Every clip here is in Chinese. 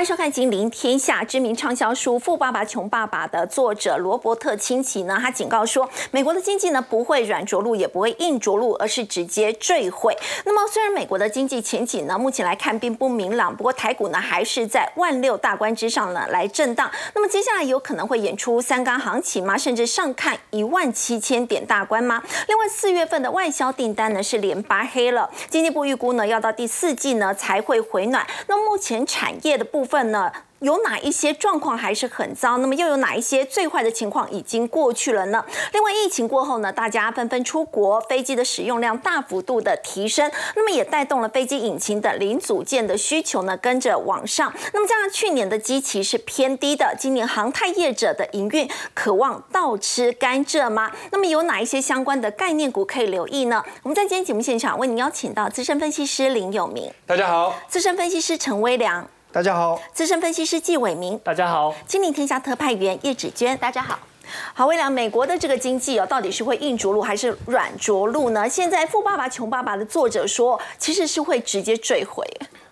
欢迎收看《金陵天下》。知名畅销书《富爸爸穷爸爸》的作者罗伯特清崎呢，他警告说，美国的经济呢不会软着陆，也不会硬着陆，而是直接坠毁。那么，虽然美国的经济前景呢，目前来看并不明朗，不过台股呢还是在万六大关之上呢来震荡。那么，接下来有可能会演出三缸行情吗？甚至上看一万七千点大关吗？另外，四月份的外销订单呢是连八黑了，经济部预估呢要到第四季呢才会回暖。那目前产业的部分呢？有哪一些状况还是很糟？那么又有哪一些最坏的情况已经过去了呢？另外，疫情过后呢，大家纷纷出国，飞机的使用量大幅度的提升，那么也带动了飞机引擎的零组件的需求呢跟着往上。那么加上去年的基期是偏低的，今年航太业者的营运渴望倒吃甘蔗吗？那么有哪一些相关的概念股可以留意呢？我们在今天节目现场为您邀请到资深分析师林有明，大家好；资深分析师陈威良。大家好，资深分析师纪伟明，大家好；金陵天下特派员叶芷娟，大家好。好，未来美国的这个经济哦，到底是会硬着陆还是软着陆呢？现在《富爸爸穷爸爸》的作者说，其实是会直接坠毁。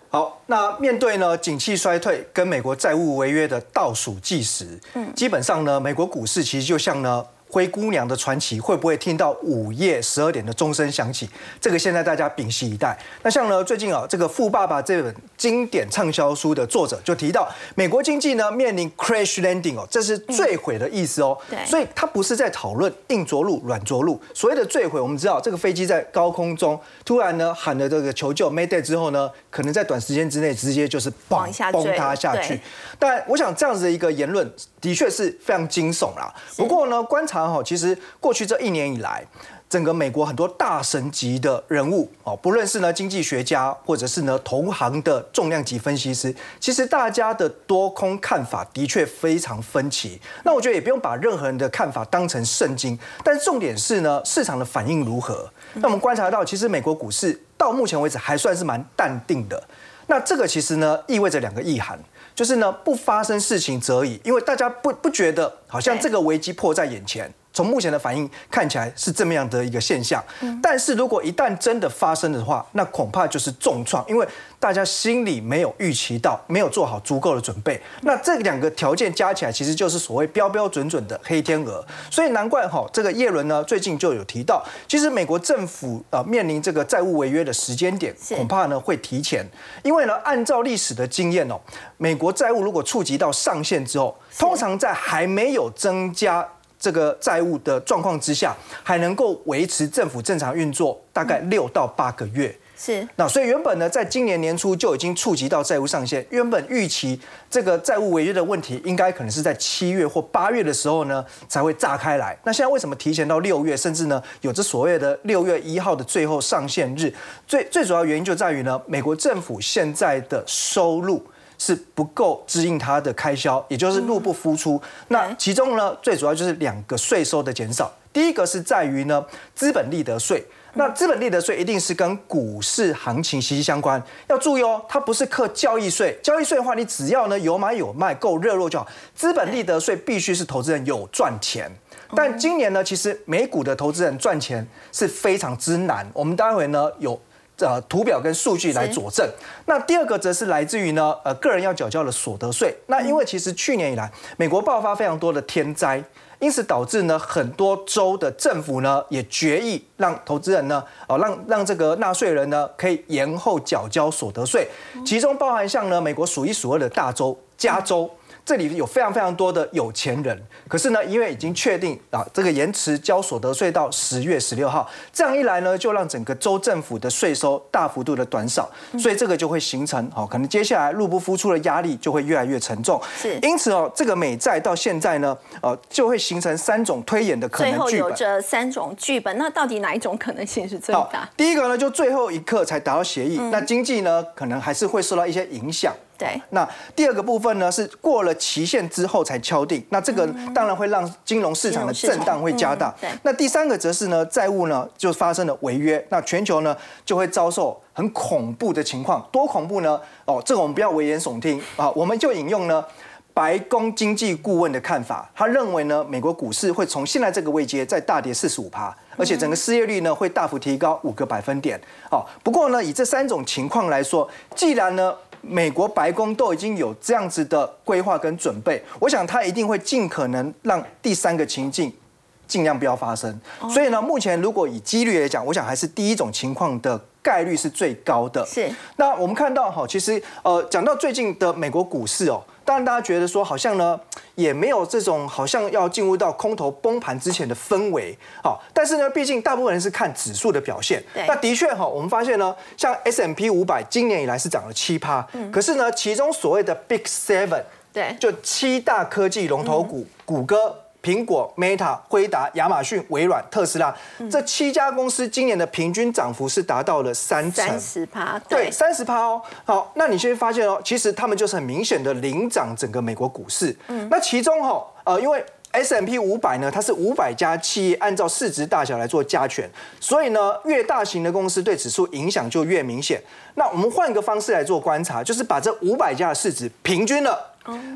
好，那面对呢景气衰退跟美国债务违约的倒数计时，嗯，基本上呢，美国股市其实就像呢。灰姑娘的传奇会不会听到午夜十二点的钟声响起？这个现在大家屏息以待。那像呢，最近啊，这个《富爸爸》这本经典畅销书的作者就提到，美国经济呢面临 crash landing 哦，这是坠毁的意思哦。对。所以他不是在讨论硬着陆、软着陆。所谓的坠毁，我们知道这个飞机在高空中突然呢喊了这个求救 mayday 之后呢，可能在短时间之内直接就是崩崩塌下去。但我想这样子的一个言论的确是非常惊悚啦。不过呢，观察。哈，其实过去这一年以来，整个美国很多大神级的人物哦，不论是呢经济学家，或者是呢同行的重量级分析师，其实大家的多空看法的确非常分歧。那我觉得也不用把任何人的看法当成圣经，但重点是呢市场的反应如何。那我们观察到，其实美国股市到目前为止还算是蛮淡定的。那这个其实呢意味着两个意涵。就是呢，不发生事情则已，因为大家不不觉得好像这个危机迫在眼前。从目前的反应看起来是这么样的一个现象，但是如果一旦真的发生的话，那恐怕就是重创，因为大家心里没有预期到，没有做好足够的准备。那这两个条件加起来，其实就是所谓标标准准的黑天鹅。所以难怪哈，这个叶伦呢最近就有提到，其实美国政府呃面临这个债务违约的时间点，恐怕呢会提前，因为呢按照历史的经验哦，美国债务如果触及到上限之后，通常在还没有增加。这个债务的状况之下，还能够维持政府正常运作大概六到八个月。是，那所以原本呢，在今年年初就已经触及到债务上限。原本预期这个债务违约的问题，应该可能是在七月或八月的时候呢，才会炸开来。那现在为什么提前到六月，甚至呢，有着所谓的六月一号的最后上限日？最最主要原因就在于呢，美国政府现在的收入。是不够支应它的开销，也就是入不敷出。那其中呢，最主要就是两个税收的减少。第一个是在于呢，资本利得税。那资本利得税一定是跟股市行情息息相关。要注意哦，它不是课交易税。交易税的话，你只要呢有买有卖，够热络就好。资本利得税必须是投资人有赚钱。但今年呢，其实美股的投资人赚钱是非常之难。我们待会呢有。呃，图表跟数据来佐证。那第二个则是来自于呢，呃，个人要缴交的所得税。那因为其实去年以来，美国爆发非常多的天灾，因此导致呢，很多州的政府呢也决议让投资人呢，哦，让让这个纳税人呢可以延后缴交所得税。其中包含像呢，美国数一数二的大州加州。这里有非常非常多的有钱人，可是呢，因为已经确定啊，这个延迟交所得税到十月十六号，这样一来呢，就让整个州政府的税收大幅度的短少，所以这个就会形成哦，可能接下来入不敷出的压力就会越来越沉重。是，因此哦，这个美债到现在呢，呃，就会形成三种推演的可能剧本。最后有着三种剧本，那到底哪一种可能性是最大？第一个呢，就最后一刻才达到协议，那经济呢，可能还是会受到一些影响。对，那第二个部分呢是过了期限之后才敲定，那这个当然会让金融市场的震荡会加大。对，那第三个则是呢债务呢就发生了违约，那全球呢就会遭受很恐怖的情况，多恐怖呢？哦，这个我们不要危言耸听啊，我们就引用呢白宫经济顾问的看法，他认为呢美国股市会从现在这个位阶再大跌四十五趴，而且整个失业率呢会大幅提高五个百分点。哦，不过呢以这三种情况来说，既然呢美国白宫都已经有这样子的规划跟准备，我想他一定会尽可能让第三个情境尽量不要发生。所以呢，目前如果以几率来讲，我想还是第一种情况的概率是最高的。是。那我们看到哈，其实呃，讲到最近的美国股市哦。当然，大家觉得说好像呢，也没有这种好像要进入到空头崩盘之前的氛围，好，但是呢，毕竟大部分人是看指数的表现。那的确哈，我们发现呢，像 S M P 五百今年以来是涨了七趴，可是呢，其中所谓的 Big Seven，对，就七大科技龙头股，谷歌。苹果、Meta、辉达、亚马逊、微软、特斯拉这七家公司今年的平均涨幅是达到了三成，三十趴，对，三十趴哦。好，那你先发现哦，其实他们就是很明显的领涨整个美国股市。嗯，那其中哈，呃，因为 S M P 五百呢，它是五百家企业按照市值大小来做加权，所以呢，越大型的公司对指数影响就越明显。那我们换个方式来做观察，就是把这五百家的市值平均了。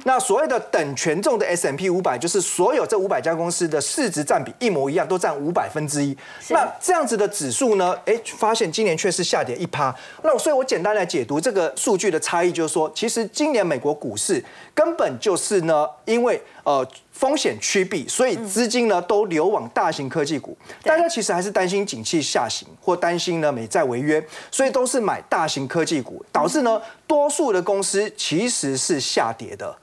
那所谓的等权重的 S M P 五百，就是所有这五百家公司的市值占比一模一样，都占五百分之一。那这样子的指数呢？哎，发现今年却是下跌一趴。那所以我简单来解读这个数据的差异，就是说，其实今年美国股市根本就是呢，因为呃。风险趋避，所以资金呢都流往大型科技股。大家其实还是担心景气下行，或担心呢美债违约，所以都是买大型科技股，导致呢多数的公司其实是下跌的。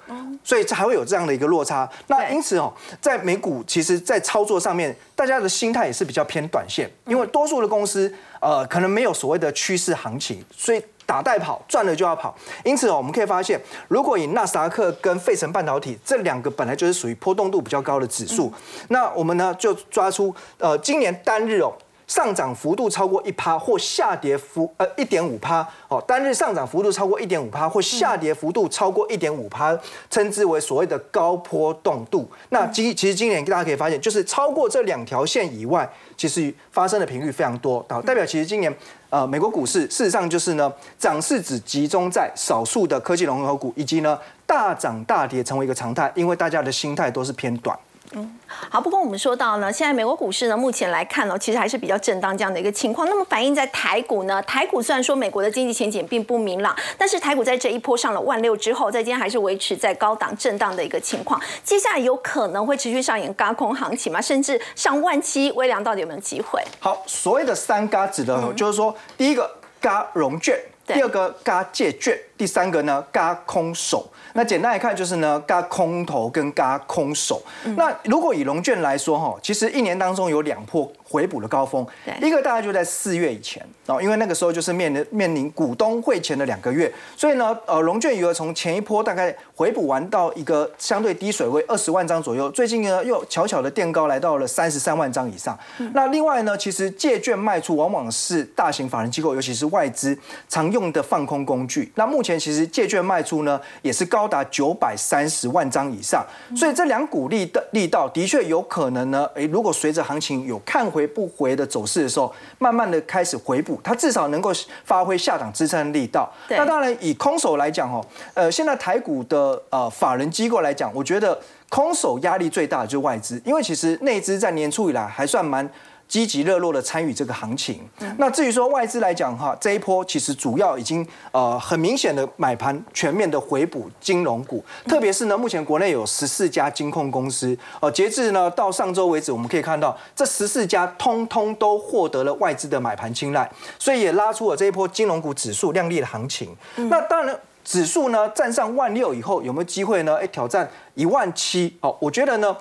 所以才会有这样的一个落差。那因此哦，在美股其实，在操作上面，大家的心态也是比较偏短线，因为多数的公司呃可能没有所谓的趋势行情，所以。打带跑，赚了就要跑。因此哦，我们可以发现，如果以纳斯达克跟费城半导体这两个本来就是属于波动度比较高的指数，那我们呢就抓出呃今年单日哦。上涨幅度超过一趴或下跌幅呃一点五趴哦，单日上涨幅度超过一点五趴或下跌幅度超过一点五趴，称之为所谓的高波动度。那今其实今年大家可以发现，就是超过这两条线以外，其实发生的频率非常多，代表其实今年呃美国股市事实上就是呢涨势只集中在少数的科技龙头股，以及呢大涨大跌成为一个常态，因为大家的心态都是偏短。嗯，好。不过我们说到呢，现在美国股市呢，目前来看呢，其实还是比较震荡这样的一个情况。那么反映在台股呢，台股虽然说美国的经济前景并不明朗，但是台股在这一波上了万六之后，在今天还是维持在高档震荡的一个情况。接下来有可能会持续上演高空行情吗？甚至上万七？微量到底有没有机会？好，所谓的三嘎指的，就是说第一个嘎融券，第二个嘎借券，第三个呢嘎空手。那简单来看就是呢，嘎空头跟嘎空手。那如果以龙券来说哈，其实一年当中有两波。回补的高峰，一个大概就在四月以前哦，因为那个时候就是面临面临股东会前的两个月，所以呢，呃，融券余额从前一波大概回补完到一个相对低水位二十万张左右，最近呢又悄悄的垫高来到了三十三万张以上。那另外呢，其实借券卖出往往是大型法人机构，尤其是外资常用的放空工具。那目前其实借券卖出呢也是高达九百三十万张以上，所以这两股力的力道的确有可能呢，诶，如果随着行情有看回。回不回的走势的时候，慢慢的开始回补，它至少能够发挥下档支撑力道。那当然，以空手来讲哦，呃，现在台股的呃法人机构来讲，我觉得空手压力最大的就是外资，因为其实内资在年初以来还算蛮。积极热络的参与这个行情。那至于说外资来讲哈，这一波其实主要已经呃很明显的买盘全面的回补金融股，特别是呢，目前国内有十四家金控公司，呃，截至呢到上周为止，我们可以看到这十四家通通都获得了外资的买盘青睐，所以也拉出了这一波金融股指数亮丽的行情。那当然，指数呢站上万六以后，有没有机会呢？哎，挑战一万七？哦，我觉得呢，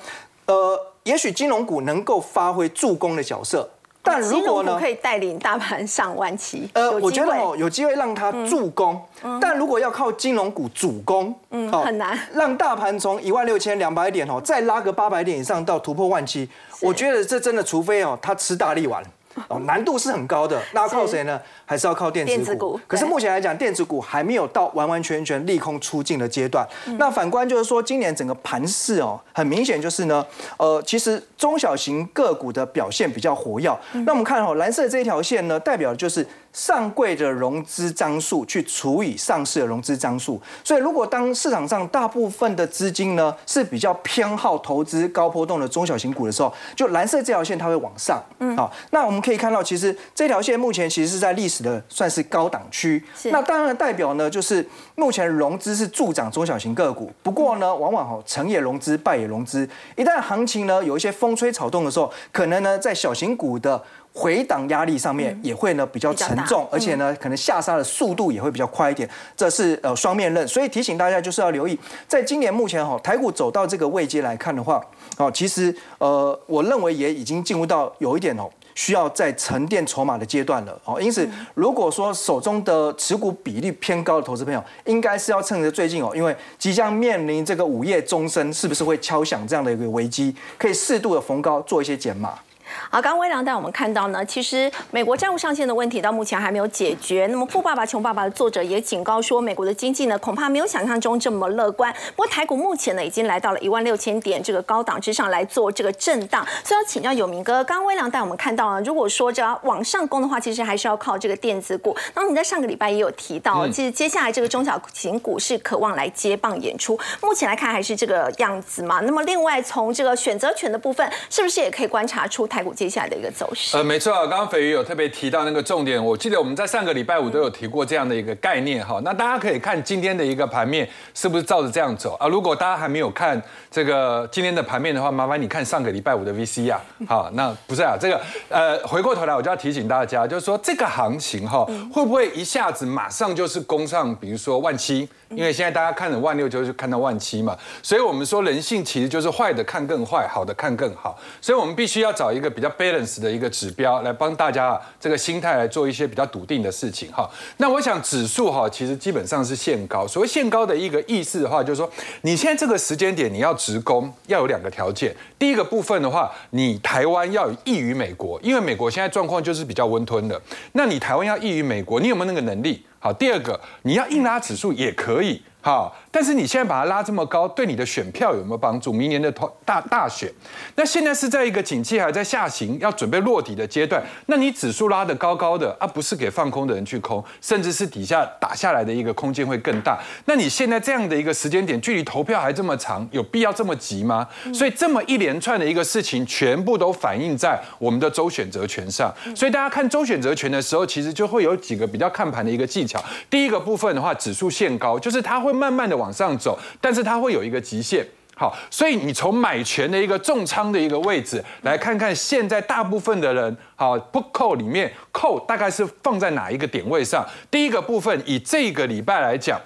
呃。也许金融股能够发挥助攻的角色，但如果呢，可以带领大盘上万七。呃，我觉得哦，有机会让它助攻，但如果要靠金融股主攻，嗯，很难让大盘从一万六千两百点哦，再拉个八百点以上到突破万七。我觉得这真的，除非哦，它吃大力丸。哦，难度是很高的，那要靠谁呢？还是要靠电子股？可是目前来讲，电子股还没有到完完全全利空出尽的阶段。那反观就是说，今年整个盘势哦，很明显就是呢，呃，其实中小型个股的表现比较活跃。那我们看哦，蓝色这一条线呢，代表的就是上柜的融资张数去除以上市的融资张数。所以，如果当市场上大部分的资金呢是比较偏好投资高波动的中小型股的时候，就蓝色这条线它会往上。嗯，好，那我们可以看到，其实这条线目前其实是在历史的算是高档区。那当然代表呢，就是目前融资是助长中小型个股。不过呢，往往哈成也融资，败也融资。一旦行情呢有一些风吹草动的时候，可能呢在小型股的回档压力上面也会呢比较沉重，而且呢可能下杀的速度也会比较快一点。这是呃双面刃，所以提醒大家就是要留意，在今年目前哈台股走到这个位阶来看的话，哦其实呃我认为也已经进入到有一点哦。需要在沉淀筹码的阶段了哦，因此如果说手中的持股比例偏高的投资朋友，应该是要趁着最近哦，因为即将面临这个午夜钟声，是不是会敲响这样的一个危机，可以适度的逢高做一些减码。好，刚刚微良带我们看到呢，其实美国债务上限的问题到目前还没有解决。那么《富爸爸穷爸爸》的作者也警告说，美国的经济呢恐怕没有想象中这么乐观。不过台股目前呢已经来到了一万六千点这个高档之上来做这个震荡。所以要请教有明哥，刚刚微良带我们看到呢，如果说这要往上攻的话，其实还是要靠这个电子股。然后你在上个礼拜也有提到，其实接下来这个中小型股是渴望来接棒演出。目前来看还是这个样子嘛。那么另外从这个选择权的部分，是不是也可以观察出台股接下来的一个？走势呃，没错啊，刚刚肥鱼有特别提到那个重点，我记得我们在上个礼拜五都有提过这样的一个概念哈。那大家可以看今天的一个盘面是不是照着这样走啊？如果大家还没有看这个今天的盘面的话，麻烦你看上个礼拜五的 VC 啊。好，那不是啊，这个呃，回过头来我就要提醒大家，就是说这个行情哈，会不会一下子马上就是攻上，比如说万七？因为现在大家看的万六就是看到万七嘛，所以我们说人性其实就是坏的看更坏，好的看更好，所以我们必须要找一个比较 balance 的一个指标来帮大家这个心态来做一些比较笃定的事情哈。那我想指数哈其实基本上是限高，所谓限高的一个意思的话，就是说你现在这个时间点你要直攻，要有两个条件。第一个部分的话，你台湾要异于美国，因为美国现在状况就是比较温吞的，那你台湾要异于美国，你有没有那个能力？好，第二个你要硬拉指数也可以，好，但是你现在把它拉这么高，对你的选票有没有帮助？明年的投大大选，那现在是在一个景气还在下行，要准备落底的阶段，那你指数拉得高高的啊，不是给放空的人去空，甚至是底下打下来的一个空间会更大。那你现在这样的一个时间点，距离投票还这么长，有必要这么急吗？所以这么一连串的一个事情，全部都反映在我们的周选择权上。所以大家看周选择权的时候，其实就会有几个比较看盘的一个技巧。第一个部分的话，指数限高，就是它会慢慢的往上走，但是它会有一个极限。好，所以你从买权的一个重仓的一个位置来看看，现在大部分的人，好不扣里面扣大概是放在哪一个点位上？第一个部分以这个礼拜来讲，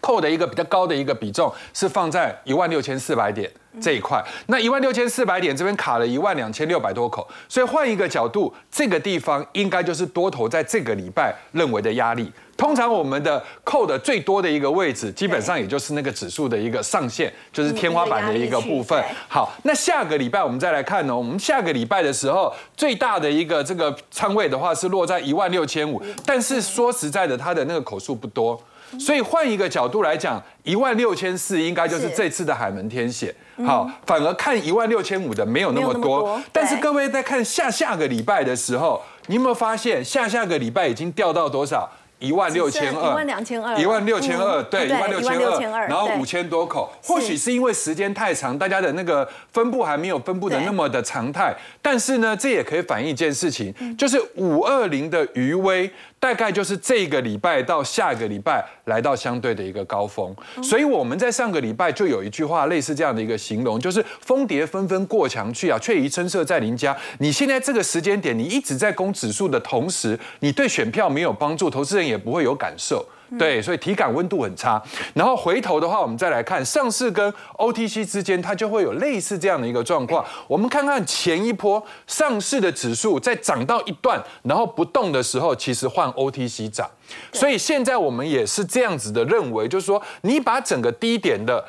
扣的一个比较高的一个比重是放在一万六千四百点。这一块，那一万六千四百点这边卡了一万两千六百多口，所以换一个角度，这个地方应该就是多头在这个礼拜认为的压力。通常我们的扣的最多的一个位置，基本上也就是那个指数的一个上限，就是天花板的一个部分。好，那下个礼拜我们再来看呢，我们下个礼拜的时候，最大的一个这个仓位的话是落在一万六千五，但是说实在的，它的那个口数不多。所以换一个角度来讲，一万六千四应该就是这次的海门天险。好，反而看一万六千五的没有那么多。但是各位在看下下个礼拜的时候，你有没有发现下下个礼拜已经掉到多少？一万六千二，一万两千二，一万六千二，对，一万六千二，然后五千多口。或许是因为时间太长，大家的那个分布还没有分布的那么的常态。但是呢，这也可以反映一件事情，就是五二零的余威。大概就是这个礼拜到下个礼拜来到相对的一个高峰，所以我们在上个礼拜就有一句话类似这样的一个形容，就是蜂蝶纷纷过墙去啊，却疑春色在邻家。你现在这个时间点，你一直在攻指数的同时，你对选票没有帮助，投资人也不会有感受。对，所以体感温度很差。然后回头的话，我们再来看上市跟 OTC 之间，它就会有类似这样的一个状况。我们看看前一波上市的指数在涨到一段，然后不动的时候，其实换 OTC 涨。所以现在我们也是这样子的认为，就是说你把整个低点的。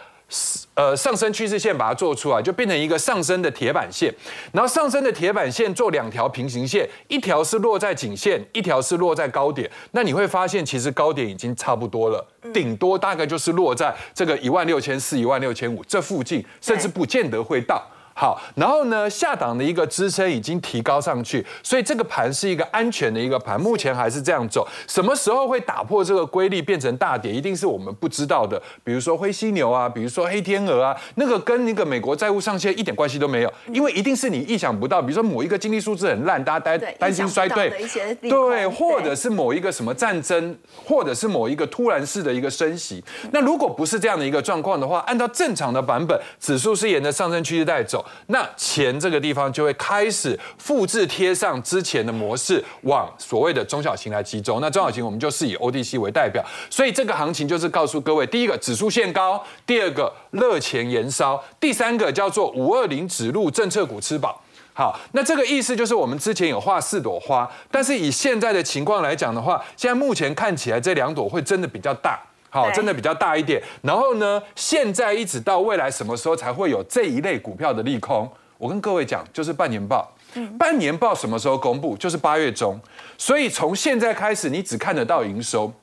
呃，上升趋势线把它做出来，就变成一个上升的铁板线。然后上升的铁板线做两条平行线，一条是落在颈线，一条是落在高点。那你会发现，其实高点已经差不多了，顶多大概就是落在这个一万六千四、一万六千五这附近，甚至不见得会到。好。然后呢，下档的一个支撑已经提高上去，所以这个盘是一个安全的一个盘，目前还是这样走。什么时候会打破这个规律变成大跌，一定是我们不知道的。比如说灰犀牛啊，比如说黑天鹅啊，那个跟那个美国债务上限一点关系都没有，因为一定是你意想不到，比如说某一个经济数字很烂，大家担担心衰退，对，或者是某一个什么战争，或者是某一个突然式的一个升息。那如果不是这样的一个状况的话，按照正常的版本，指数是沿着上升趋势带走。那钱这个地方就会开始复制贴上之前的模式，往所谓的中小型来集中。那中小型我们就是以 ODC 为代表，所以这个行情就是告诉各位：第一个指数限高，第二个热钱延烧，第三个叫做五二零指路政策股吃饱。好，那这个意思就是我们之前有画四朵花，但是以现在的情况来讲的话，现在目前看起来这两朵会真的比较大。好，真的比较大一点。然后呢，现在一直到未来什么时候才会有这一类股票的利空？我跟各位讲，就是半年报。半年报什么时候公布？就是八月中。所以从现在开始，你只看得到营收，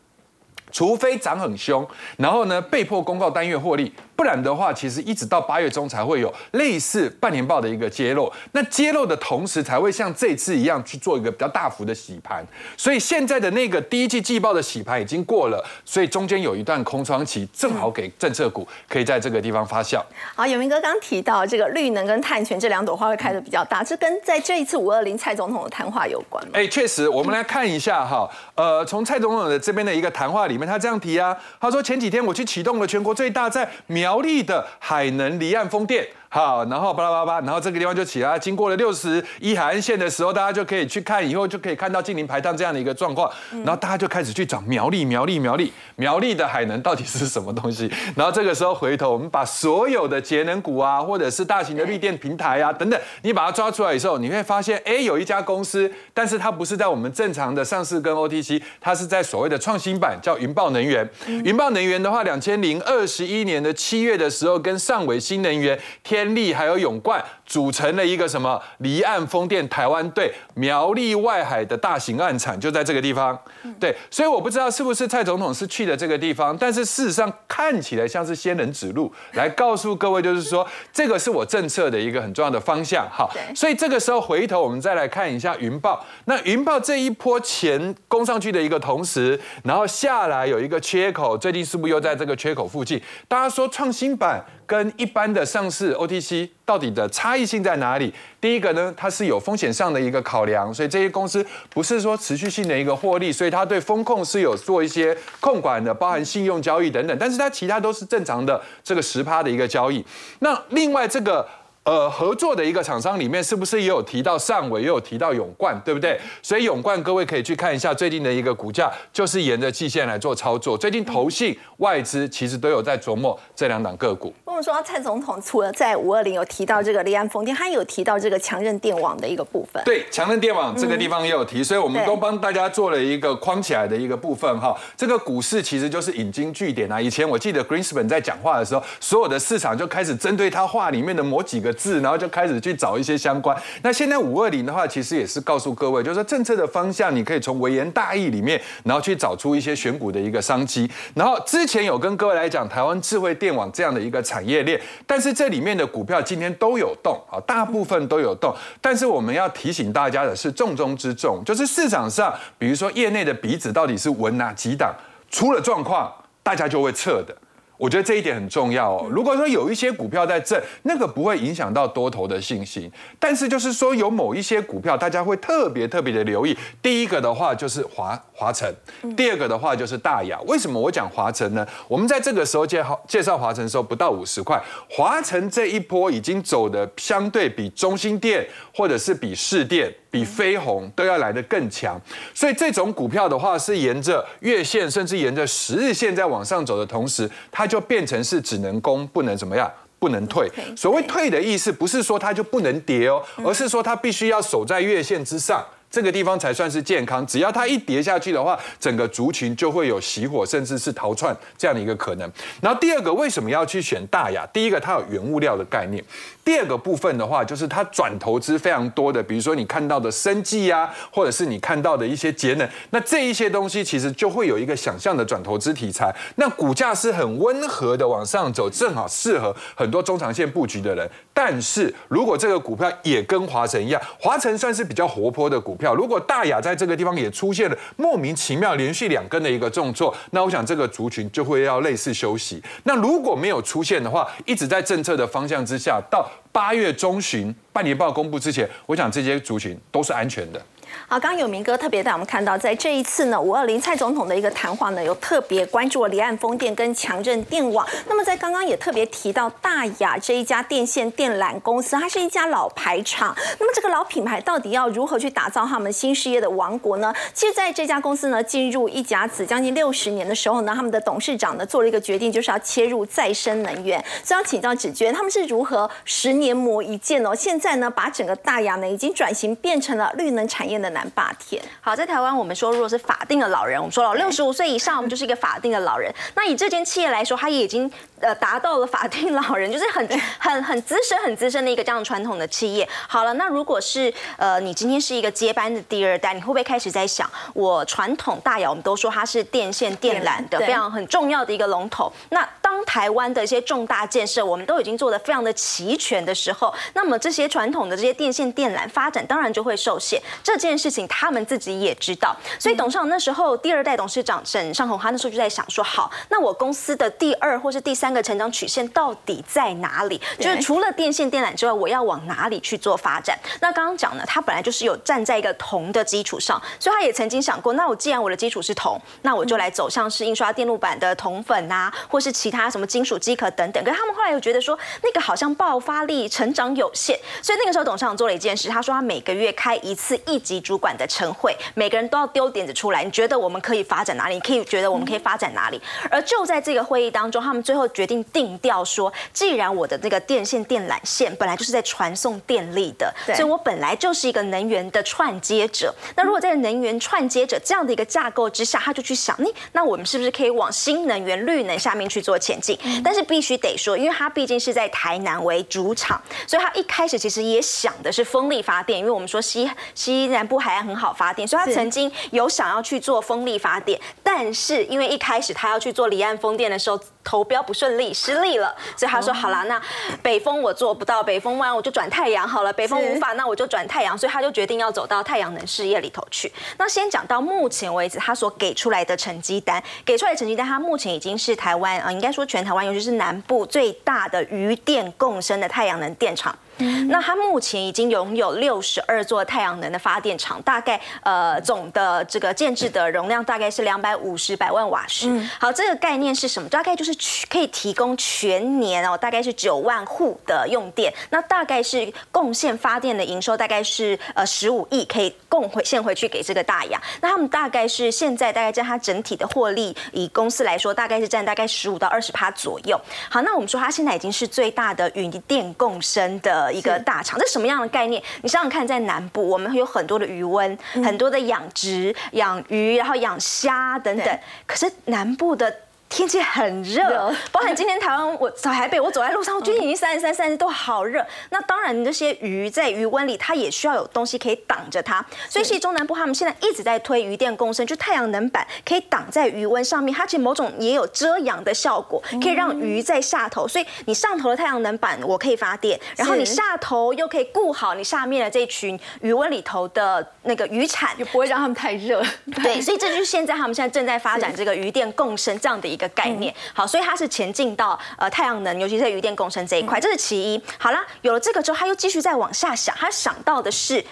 除非涨很凶，然后呢被迫公告单月获利。不然的话，其实一直到八月中才会有类似半年报的一个揭露。那揭露的同时，才会像这次一样去做一个比较大幅的洗盘。所以现在的那个第一季季报的洗盘已经过了，所以中间有一段空窗期，正好给政策股可以在这个地方发酵。好，有明哥刚提到这个绿能跟碳权这两朵花会开的比较大，这跟在这一次五二零蔡总统的谈话有关吗？哎，确实，我们来看一下哈。呃，从蔡总统的这边的一个谈话里他这样提啊，他说前几天我去启动了全国最大在苗。苗栗的海能离岸风电。好，然后巴拉巴拉，然后这个地方就起来。经过了六十一海岸线的时候，大家就可以去看，以后就可以看到近邻排档这样的一个状况。然后大家就开始去找苗栗、苗栗、苗栗、苗栗的海能到底是什么东西。然后这个时候回头，我们把所有的节能股啊，或者是大型的绿电平台啊等等，你把它抓出来的时候，你会发现，哎，有一家公司，但是它不是在我们正常的上市跟 OTC，它是在所谓的创新版，叫云豹能源。云豹能源的话，两千零二十一年的七月的时候，跟上尾新能源、天力还有永冠组成了一个什么离岸风电台湾队，苗栗外海的大型岸产就在这个地方。对，所以我不知道是不是蔡总统是去的这个地方，但是事实上看起来像是仙人指路，来告诉各位，就是说这个是我政策的一个很重要的方向。好，所以这个时候回头我们再来看一下云豹。那云豹这一波前攻上去的一个同时，然后下来有一个缺口，最近是不是又在这个缺口附近？大家说创新版。跟一般的上市 OTC 到底的差异性在哪里？第一个呢，它是有风险上的一个考量，所以这些公司不是说持续性的一个获利，所以它对风控是有做一些控管的，包含信用交易等等，但是它其他都是正常的这个十趴的一个交易。那另外这个。呃，合作的一个厂商里面是不是也有提到上尾，也有提到永冠，对不对？所以永冠各位可以去看一下最近的一个股价，就是沿着季线来做操作。最近投信外资其实都有在琢磨这两档个股。我们说蔡总统除了在五二零有提到这个离岸风电，他有提到这个强韧电网的一个部分。对，强韧电网这个地方也有提，所以我们都帮大家做了一个框起来的一个部分哈。这个股市其实就是引经据典啊。以前我记得 Greenspan 在讲话的时候，所有的市场就开始针对他话里面的某几个。字，然后就开始去找一些相关。那现在五二零的话，其实也是告诉各位，就是说政策的方向，你可以从微言大义里面，然后去找出一些选股的一个商机。然后之前有跟各位来讲台湾智慧电网这样的一个产业链，但是这里面的股票今天都有动啊，大部分都有动。但是我们要提醒大家的是，重中之重就是市场上，比如说业内的鼻子到底是闻哪几档，出了状况，大家就会撤的。我觉得这一点很重要哦。如果说有一些股票在震，那个不会影响到多头的信心。但是就是说有某一些股票，大家会特别特别的留意。第一个的话就是华华晨，第二个的话就是大雅。为什么我讲华晨呢？我们在这个时候介绍介绍华晨的时候，不到五十块。华晨这一波已经走的相对比中心店或者是比市电。比飞鸿都要来得更强，所以这种股票的话是沿着月线甚至沿着十日线在往上走的同时，它就变成是只能攻不能怎么样，不能退。所谓退的意思不是说它就不能跌哦，而是说它必须要守在月线之上。这个地方才算是健康。只要它一跌下去的话，整个族群就会有熄火，甚至是逃窜这样的一个可能。然后第二个，为什么要去选大雅？第一个，它有原物料的概念；第二个部分的话，就是它转投资非常多的，比如说你看到的生计啊，或者是你看到的一些节能，那这一些东西其实就会有一个想象的转投资题材。那股价是很温和的往上走，正好适合很多中长线布局的人。但是如果这个股票也跟华晨一样，华晨算是比较活泼的股票，如果大雅在这个地方也出现了莫名其妙连续两根的一个重挫，那我想这个族群就会要类似休息。那如果没有出现的话，一直在政策的方向之下，到八月中旬半年报公布之前，我想这些族群都是安全的。好，刚刚有明哥特别带我们看到，在这一次呢，五二零蔡总统的一个谈话呢，有特别关注了离岸风电跟强震电网。那么在刚刚也特别提到大雅这一家电线电缆公司，它是一家老牌厂。那么这个老品牌到底要如何去打造他们新事业的王国呢？其实在这家公司呢进入一甲子将近六十年的时候呢，他们的董事长呢做了一个决定，就是要切入再生能源。所以要请教芷娟，他们是如何十年磨一剑哦？现在呢，把整个大雅呢已经转型变成了绿能产业的南霸天。好，在台湾我们说，如果是法定的老人，我们说了六十五岁以上，我们就是一个法定的老人。那以这间企业来说，它也已经呃达到了法定老人，就是很很很资深、很资深的一个这样传统的企业。好了，那如果是呃你今天是一个接班的第二代，你会不会开始在想，我传统大窑我们都说它是电线电缆的非常很重要的一个龙头。那当台湾的一些重大建设我们都已经做得非常的齐全的时候，那么这些传统的这些电线电缆发展当然就会受限。这件事情他们自己也知道，所以董事长那时候第二代董事长沈尚红，他那时候就在想说，好，那我公司的第二或是第三个成长曲线到底在哪里？就是除了电线电缆之外，我要往哪里去做发展？那刚刚讲呢，他本来就是有站在一个铜的基础上，所以他也曾经想过，那我既然我的基础是铜，那我就来走向是印刷电路板的铜粉啊，或是其他什么金属机壳等等。可是他们后来又觉得说，那个好像爆发力成长有限，所以那个时候董事长做了一件事，他说他每个月开一次一级主管的晨会，每个人都要丢点子出来，你觉得我们可以发展哪里？你可以觉得我们可以发展哪里？而就在这个会议当中，他们最后决定定调说，既然我的那个电线电缆线本来就是在传送电力的，所以我本来就是一个能源的串接者。那如果在能源串接者这样的一个架构之下，他就去想，那那我们是不是可以往新能源、绿能下面去做前进？但是必须得说，因为他毕竟是在台南为主场，所以他一开始其实也想的是风力发电，因为我们说西西南部海岸很好发电，所以他曾经有想要去做风力发电，但是因为一开始他要去做离岸风电的时候。投标不顺利，失利了，所以他说好了，那北风我做不到，北风弯我就转太阳好了，北风无法，那我就转太阳，所以他就决定要走到太阳能事业里头去。那先讲到目前为止，他所给出来的成绩单，给出来的成绩单，他目前已经是台湾啊，应该说全台湾，尤其是南部最大的余电共生的太阳能电厂。那它目前已经拥有六十二座太阳能的发电厂，大概呃总的这个建制的容量大概是两百五十百万瓦时。好，这个概念是什么？大概就是可以提供全年哦，大概是九万户的用电。那大概是贡献发电的营收大概是呃十五亿，可以贡回献回去给这个大洋。那他们大概是现在大概占它整体的获利，以公司来说，大概是占大概十五到二十趴左右。好，那我们说它现在已经是最大的云电共生的。一个大厂，这什么样的概念？你想想看，在南部，我们有很多的余温，很多的养殖、养鱼，然后养虾等等。可是南部的。天气很热，包含今天台湾，我走台北，我走在路上，我觉得已经三十三、三十都好热。那当然，这些鱼在鱼温里，它也需要有东西可以挡着它。所以，其实中南部他们现在一直在推鱼电共生，就太阳能板可以挡在鱼温上面，它其实某种也有遮阳的效果，可以让鱼在下头。所以你上头的太阳能板，我可以发电，然后你下头又可以顾好你下面的这群鱼温里头的那个渔产，也不会让他们太热。对，所以这就是现在他们现在正在发展这个鱼电共生这样的一个。概念好，所以它是前进到呃太阳能，尤其是在余电工程这一块，这是其一。好了，有了这个之后，他又继续再往下想，他想到的是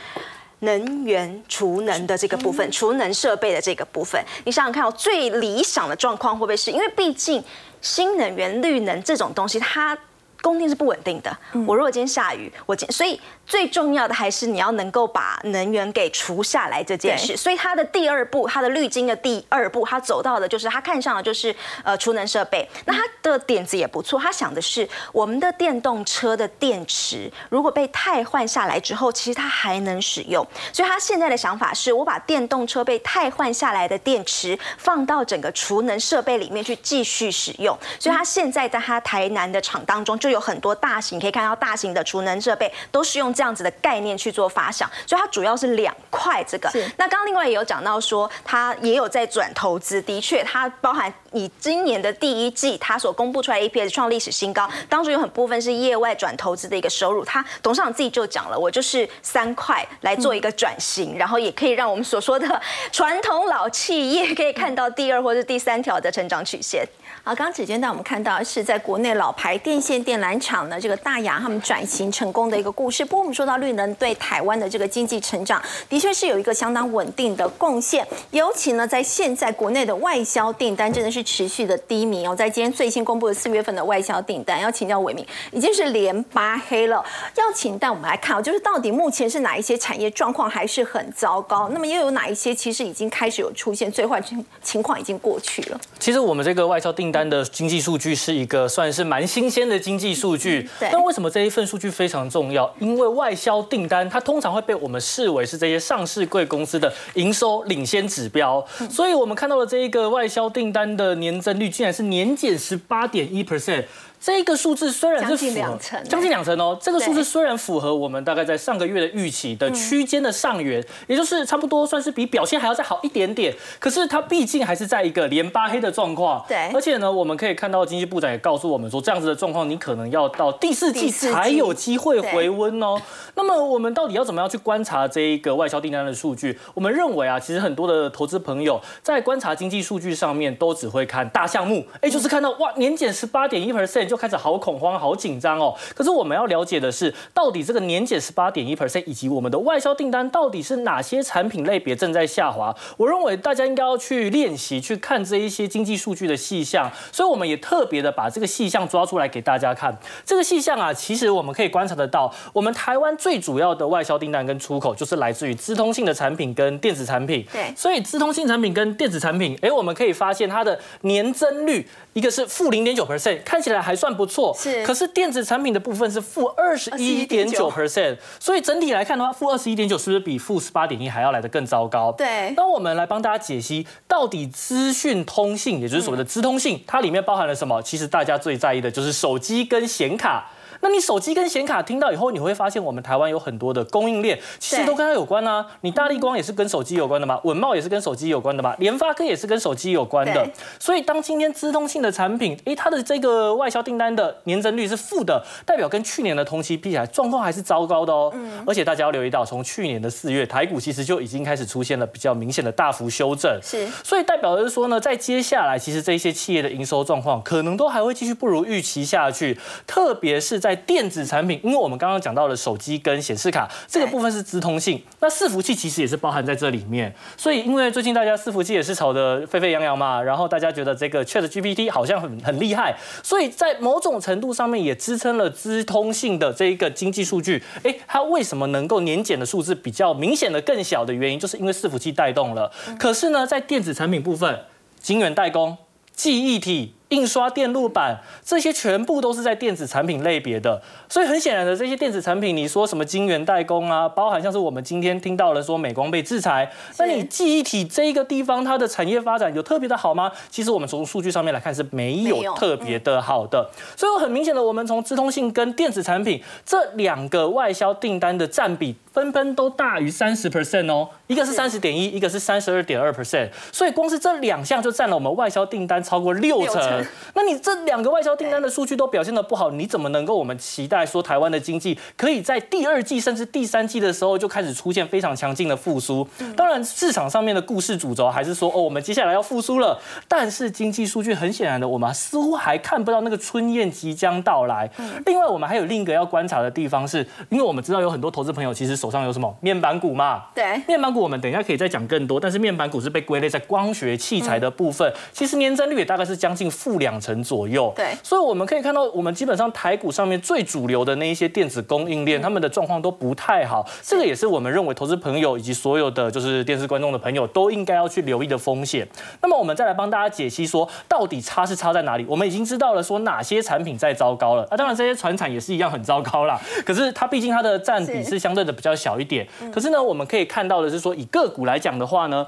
能源储能的这个部分，储能设备的这个部分。你想想看，哦，最理想的状况会不会是因为毕竟新能源、绿能这种东西，它供电是不稳定的。我如果今天下雨，我今所以最重要的还是你要能够把能源给除下来这件事。所以它的第二步，它的滤晶的第二步，它走到的就是它看上的就是呃储能设备。那它的点子也不错，他想的是我们的电动车的电池如果被汰换下来之后，其实它还能使用。所以他现在的想法是我把电动车被汰换下来的电池放到整个储能设备里面去继续使用。所以他现在在他台南的厂当中就有很多大型，可以看到大型的储能设备都是用这样子的概念去做发想。所以它主要是两块这个。那刚刚另外也有讲到说，它也有在转投资，的确，它包含你今年的第一季它所公布出来 EPS 创历史新高，当中有很部分是业外转投资的一个收入。它董事长自己就讲了，我就是三块来做一个转型，然后也可以让我们所说的传统老企业可以看到第二或是第三条的成长曲线。好，刚刚指尖带我们看到是在国内老牌电线电缆厂呢，这个大雅他们转型成功的一个故事。不过我们说到绿能对台湾的这个经济成长，的确是有一个相当稳定的贡献。尤其呢，在现在国内的外销订单真的是持续的低迷哦。在今天最新公布的四月份的外销订单，要请教伟明，已经是连八黑了。要请带我们来看哦，就是到底目前是哪一些产业状况还是很糟糕？那么又有哪一些其实已经开始有出现最坏情情况已经过去了？其实我们这个外销订单。的经济数据是一个算是蛮新鲜的经济数据，那为什么这一份数据非常重要？因为外销订单它通常会被我们视为是这些上市贵公司的营收领先指标，所以我们看到了这一个外销订单的年增率竟然是年减十八点一 percent。这个数字虽然是两成将近两成哦，这个数字虽然符合我们大概在上个月的预期的区间的上缘，也就是差不多算是比表现还要再好一点点。可是它毕竟还是在一个连八黑的状况。对，而且呢，我们可以看到经济部长也告诉我们说，这样子的状况你可能要到第四季才有机会回温哦。那么我们到底要怎么样去观察这一个外销订单的数据？我们认为啊，其实很多的投资朋友在观察经济数据上面都只会看大项目，哎，就是看到哇年减十八点一 percent。就开始好恐慌、好紧张哦。可是我们要了解的是，到底这个年减十八点一 percent，以及我们的外销订单到底是哪些产品类别正在下滑？我认为大家应该要去练习去看这一些经济数据的细项。所以我们也特别的把这个细项抓出来给大家看。这个细项啊，其实我们可以观察得到，我们台湾最主要的外销订单跟出口就是来自于资通性的产品跟电子产品。对，所以资通性产品跟电子产品，哎，我们可以发现它的年增率一个是负零点九 percent，看起来还。算不错，是。可是电子产品的部分是负二十一点九 percent，所以整体来看的话，负二十一点九是不是比负十八点一还要来得更糟糕？对。那我们来帮大家解析，到底资讯通信，也就是所谓的资通信，它里面包含了什么？其实大家最在意的就是手机跟显卡。那你手机跟显卡听到以后，你会发现我们台湾有很多的供应链，其实都跟它有关啊。你大力光也是跟手机有关的嘛，稳茂也是跟手机有关的嘛，联发科也是跟手机有关的。所以当今天资通信的产品，哎，它的这个外销订单的年增率是负的，代表跟去年的同期比起来，状况还是糟糕的哦。嗯。而且大家要留意到，从去年的四月，台股其实就已经开始出现了比较明显的大幅修正。是。所以代表的是说呢，在接下来，其实这些企业的营收状况可能都还会继续不如预期下去，特别是在在电子产品，因为我们刚刚讲到了手机跟显示卡这个部分是资通性，那伺服器其实也是包含在这里面。所以因为最近大家伺服器也是炒得沸沸扬扬嘛，然后大家觉得这个 Chat GPT 好像很很厉害，所以在某种程度上面也支撑了资通性的这一个经济数据。哎，它为什么能够年减的数字比较明显的更小的原因，就是因为伺服器带动了。可是呢，在电子产品部分，晶圆代工、记忆体。印刷电路板这些全部都是在电子产品类别的，所以很显然的，这些电子产品，你说什么晶圆代工啊，包含像是我们今天听到了说美光被制裁，那你记忆体这一个地方它的产业发展有特别的好吗？其实我们从数据上面来看是没有特别的好的，所以很明显的，我们从资通信跟电子产品这两个外销订单的占比，纷纷都大于三十 percent 哦，一个是三十点一，一个是三十二点二 percent，所以光是这两项就占了我们外销订单超过六成。那你这两个外销订单的数据都表现的不好，你怎么能够我们期待说台湾的经济可以在第二季甚至第三季的时候就开始出现非常强劲的复苏？当然市场上面的故事主轴还是说哦，我们接下来要复苏了。但是经济数据很显然的，我们似乎还看不到那个春燕即将到来。另外，我们还有另一个要观察的地方，是因为我们知道有很多投资朋友其实手上有什么面板股嘛？对，面板股我们等一下可以再讲更多。但是面板股是被归类在光学器材的部分，其实年增率也大概是将近负。负两成左右。对所以我们可以看到，我们基本上台股上面最主流的那一些电子供应链，他们的状况都不太好。这个也是我们认为投资朋友以及所有的就是电视观众的朋友都应该要去留意的风险。那么我们再来帮大家解析说，到底差是差在哪里？我们已经知道了说哪些产品在糟糕了。啊，当然这些船产也是一样很糟糕啦。可是它毕竟它的占比是是相对的比较小一点。可是呢，我们可以看到的是说，以个股来讲的话呢。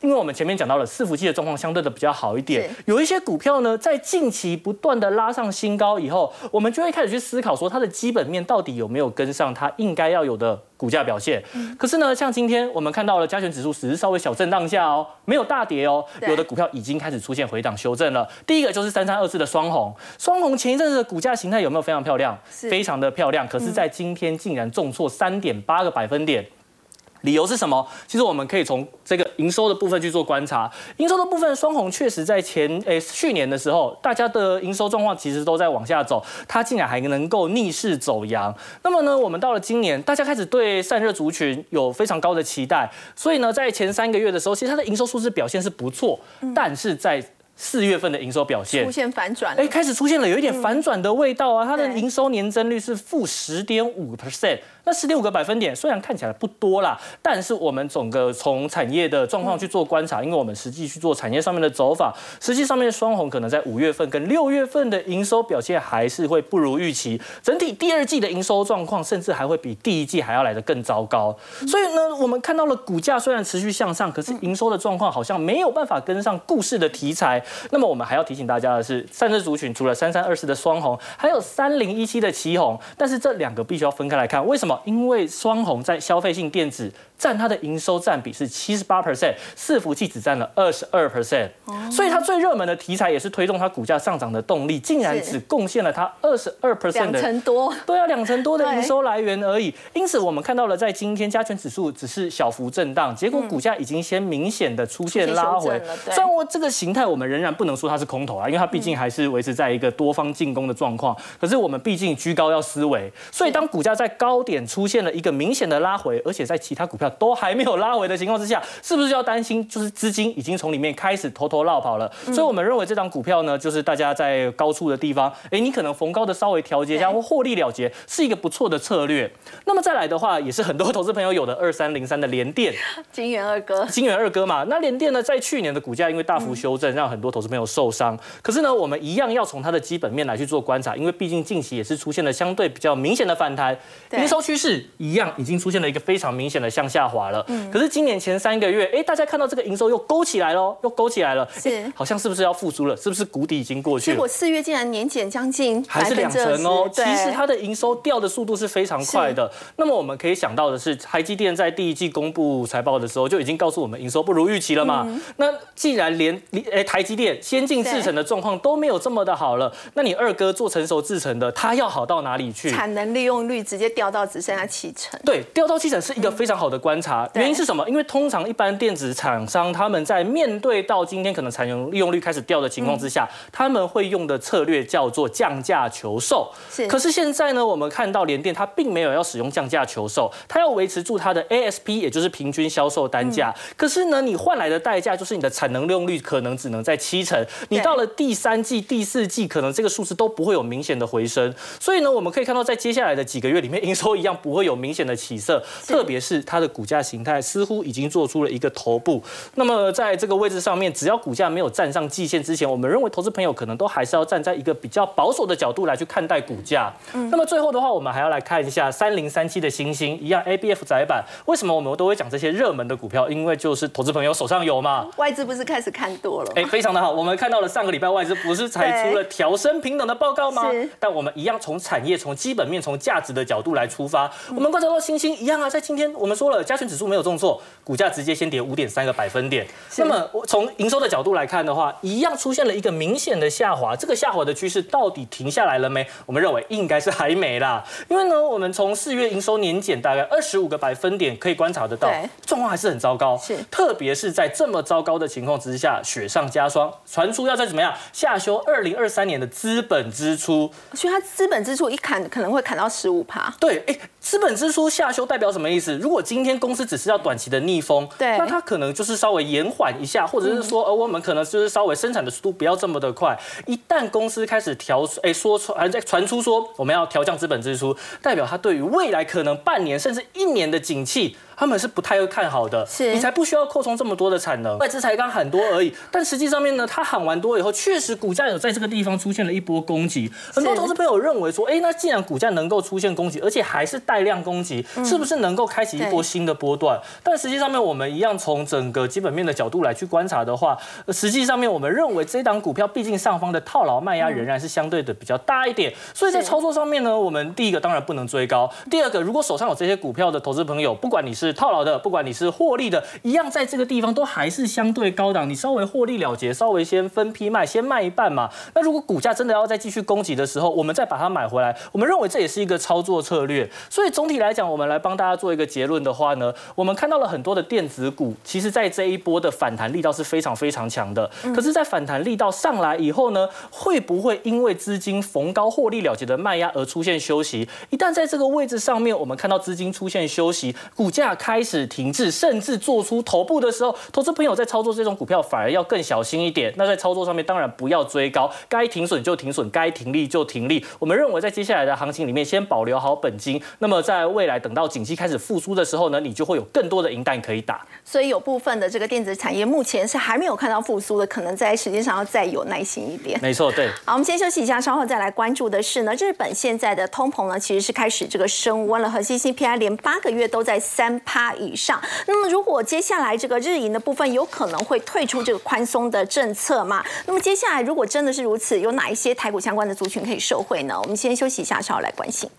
因为我们前面讲到了伺服器的状况相对的比较好一点，有一些股票呢，在近期不断的拉上新高以后，我们就会开始去思考说它的基本面到底有没有跟上它应该要有的股价表现。嗯可是呢，像今天我们看到了加权指数只是稍微小震荡下哦，没有大跌哦，有的股票已经开始出现回档修正了。第一个就是三三二四的双红，双红前一阵子的股价形态有没有非常漂亮？非常的漂亮，可是，在今天竟然重挫三点八个百分点。理由是什么？其实我们可以从这个营收的部分去做观察。营收的部分，双红确实在前诶、去年的时候，大家的营收状况其实都在往下走，它竟然还能够逆势走阳。那么呢，我们到了今年，大家开始对散热族群有非常高的期待，所以呢，在前三个月的时候，其实它的营收数字表现是不错，但是在四月份的营收表现出现反转了哎，开始出现了有一点反转的味道啊！它的对营收年增率是负十点五 percent，那十六五个百分点虽然看起来不多啦，但是我们整个从产业的状况去做观察，因为我们实际去做产业上面的走法，实际上面双红可能在五月份跟六月份的营收表现还是会不如预期，整体第二季的营收状况甚至还会比第一季还要来得更糟糕。所以呢，我们看到了股价虽然持续向上，可是营收的状况好像没有办法跟上故事的题材。那么我们还要提醒大家的是，散热族群除了三三二四的双红，还有三零一七的旗红，但是这两个必须要分开来看。为什么？因为双红在消费性电子占它的营收占比是七十八 percent，伺服器只占了二十二 percent，所以它最热门的题材也是推动它股价上涨的动力，竟然只贡献了它二十二 percent 两的成多，对啊，两成多的营收来源而已。因此，我们看到了在今天加权指数只是小幅震荡，结果股价已经先明显的出现拉回。虽然我这个形态我们仍然不能说它是空头啊，因为它毕竟还是维持在一个多方进攻的状况。可是我们毕竟居高要思维，所以当股价在高点出现了一个明显的拉回，而且在其他股票都还没有拉回的情况之下，是不是就要担心就是资金已经从里面开始偷偷绕跑了？所以我们认为这张股票呢，就是大家在高处的地方，哎，你可能逢高的稍微调节一下或获利了结，是一个不错的策略。那么再来的话，也是很多投资朋友有的二三零三的联电。金元二哥金元二哥嘛，那联电呢，在去年的股价因为大幅修正，让很多投资朋友受伤。可是呢，我们一样要从它的基本面来去做观察，因为毕竟近期也是出现了相对比较明显的反弹，对营收趋势一样已经出现了一个非常明显的向下滑了。嗯可是今年前三个月，哎，大家看到这个营收又勾起来了，又勾起来了，是好像是不是要复苏了？是不是谷底已经过去了结果？四月竟然年减将近还是两成哦。20%其实它的营收掉的速度是非常快的。那么我们可以想到的是，台积电在第一季公布财报的时候就已经告诉我们营收不如预期了嘛。嗯那既然连诶台积电先进制程的状况都没有这么的好了，那你二哥做成熟制程的，他要好到哪里去？产能利用率直接掉到只剩下七成。对，掉到七成是一个非常好的观察。对原因是什么？因为通常一般电子厂商他们在面对到今天可能产能利用率开始掉的情况之下，他们会用的策略叫做降价求售。是可是现在呢，我们看到联电它并没有要使用降价求售，它要维持住它的 ASP，也就是平均销售单价。可是呢，你换来的代价就是你的产能利用率可能只能在七成，你到了第三季、第四季，可能这个数字都不会有明显的回升。所以呢，我们可以看到在接下来的几个月里面，营收一样不会有明显的起色，特别是它的股价形态似乎已经做出了一个头部。那么在这个位置上面，只要股价没有站上季线之前，我们认为投资朋友可能都还是要站在一个比较保守的角度来去看待股价。那么最后的话，我们还要来看一下三零三七的星星，一样 ABF 窄板。为什么我们都会讲这些热门的股票？因为就是投资朋友手上有嘛。外资不是开始看多了？哎，非常的好。我们看到了上个礼拜外资不是才出了调升平等的报告吗是？但我们一样从产业、从基本面、从价值的角度来出发。我们观察到星星一样啊，在今天我们说了，加权指数没有重挫，股价直接先跌五点三个百分点。那么我从营收的角度来看的话，一样出现了一个明显的下滑。这个下滑的趋势到底停下来了没？我们认为应该是还没啦。因为呢，我们从四月营收年减大概二十五个百分点可以观察得到对，状况还是很糟糕。是特别是在这么糟糕的情况之下，雪上加霜。传传出要再怎么样下修二零二三年的资本支出。所以它资本支出一砍可能会砍到十五趴。对，哎，资本支出下修代表什么意思？如果今天公司只是要短期的逆风，对那它可能就是稍微延缓一下，或者是说，呃，我们可能就是稍微生产的速度不要这么的快。一旦公司开始调，哎，说传还在传出说我们要调降资本支出，代表它对于未来可能半年甚至一年的景气。他们是不太会看好的，是。你才不需要扩充这么多的产能，外资才刚喊多而已。但实际上面呢，他喊完多以后，确实股价有在这个地方出现了一波攻击。很多投资朋友认为说，哎，那既然股价能够出现攻击，而且还是带量攻击，是不是能够开启一波新的波段？但实际上面，我们一样从整个基本面的角度来去观察的话，实际上面我们认为这档股票毕竟上方的套牢卖压仍然是相对的比较大一点，所以在操作上面呢，我们第一个当然不能追高，第二个如果手上有这些股票的投资朋友，不管你是套牢的，不管你是获利的，一样在这个地方都还是相对高档。你稍微获利了结，稍微先分批卖，先卖一半嘛。那如果股价真的要再继续攻击的时候，我们再把它买回来，我们认为这也是一个操作策略。所以总体来讲，我们来帮大家做一个结论的话呢，我们看到了很多的电子股，其实在这一波的反弹力道是非常非常强的。可是，在反弹力道上来以后呢，会不会因为资金逢高获利了结的卖压而出现休息？一旦在这个位置上面，我们看到资金出现休息，股价开始停滞，甚至做出头部的时候，投资朋友在操作这种股票反而要更小心一点。那在操作上面，当然不要追高，该停损就停损，该停利就停利。我们认为在接下来的行情里面，先保留好本金。那么在未来等到景气开始复苏的时候呢，你就会有更多的银弹可以打。所以有部分的这个电子产业目前是还没有看到复苏的，可能在时间上要再有耐心一点。没错，对。好，我们先休息一下，稍后再来关注的是呢，日本现在的通膨呢其实是开始这个升温了，核心 CPI 连八个月都在三趴以上。那么如果接下来这个日银的部分有可能会退出这个宽松的政策嘛？那么接下来如果真的是如此，有哪一些台股相关的族群可以受惠呢？我们先休息一下，稍后来关心。